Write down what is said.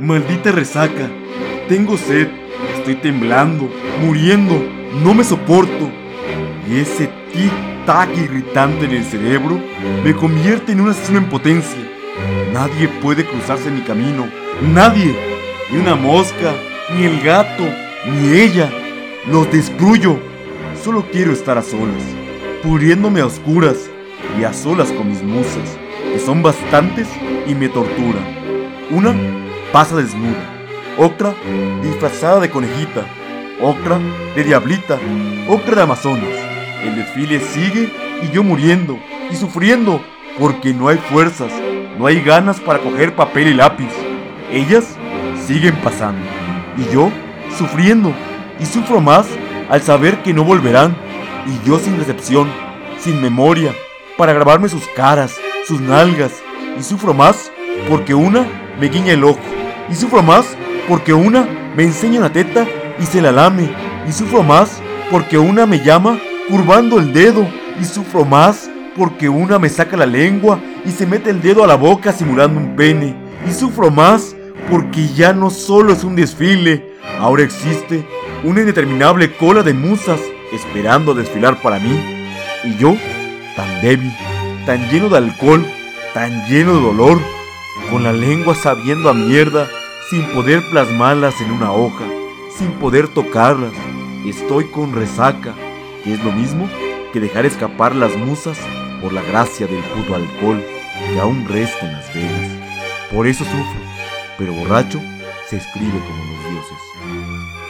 Maldita resaca. Tengo sed. Estoy temblando, muriendo. No me soporto. Y ese tic-tac irritante en el cerebro me convierte en un asesino en potencia. Nadie puede cruzarse en mi camino. Nadie. Ni una mosca, ni el gato, ni ella. Los destruyo. Solo quiero estar a solas, pudriéndome a oscuras y a solas con mis musas, que son bastantes y me torturan. Una pasa desnuda, otra disfrazada de conejita, otra de diablita, otra de amazonas. El desfile sigue y yo muriendo y sufriendo porque no hay fuerzas, no hay ganas para coger papel y lápiz. Ellas siguen pasando y yo sufriendo y sufro más al saber que no volverán, y yo sin recepción, sin memoria, para grabarme sus caras, sus nalgas, y sufro más porque una me guiña el ojo, y sufro más porque una me enseña una teta y se la lame, y sufro más porque una me llama curvando el dedo, y sufro más porque una me saca la lengua y se mete el dedo a la boca simulando un pene, y sufro más porque ya no solo es un desfile, ahora existe una indeterminable cola de musas esperando desfilar para mí, y yo, tan débil, tan lleno de alcohol, tan lleno de dolor, con la lengua sabiendo a mierda, sin poder plasmarlas en una hoja, sin poder tocarlas, estoy con resaca, que es lo mismo que dejar escapar las musas por la gracia del puto alcohol que aún resta en las venas. Por eso sufro, pero borracho se escribe como los dioses.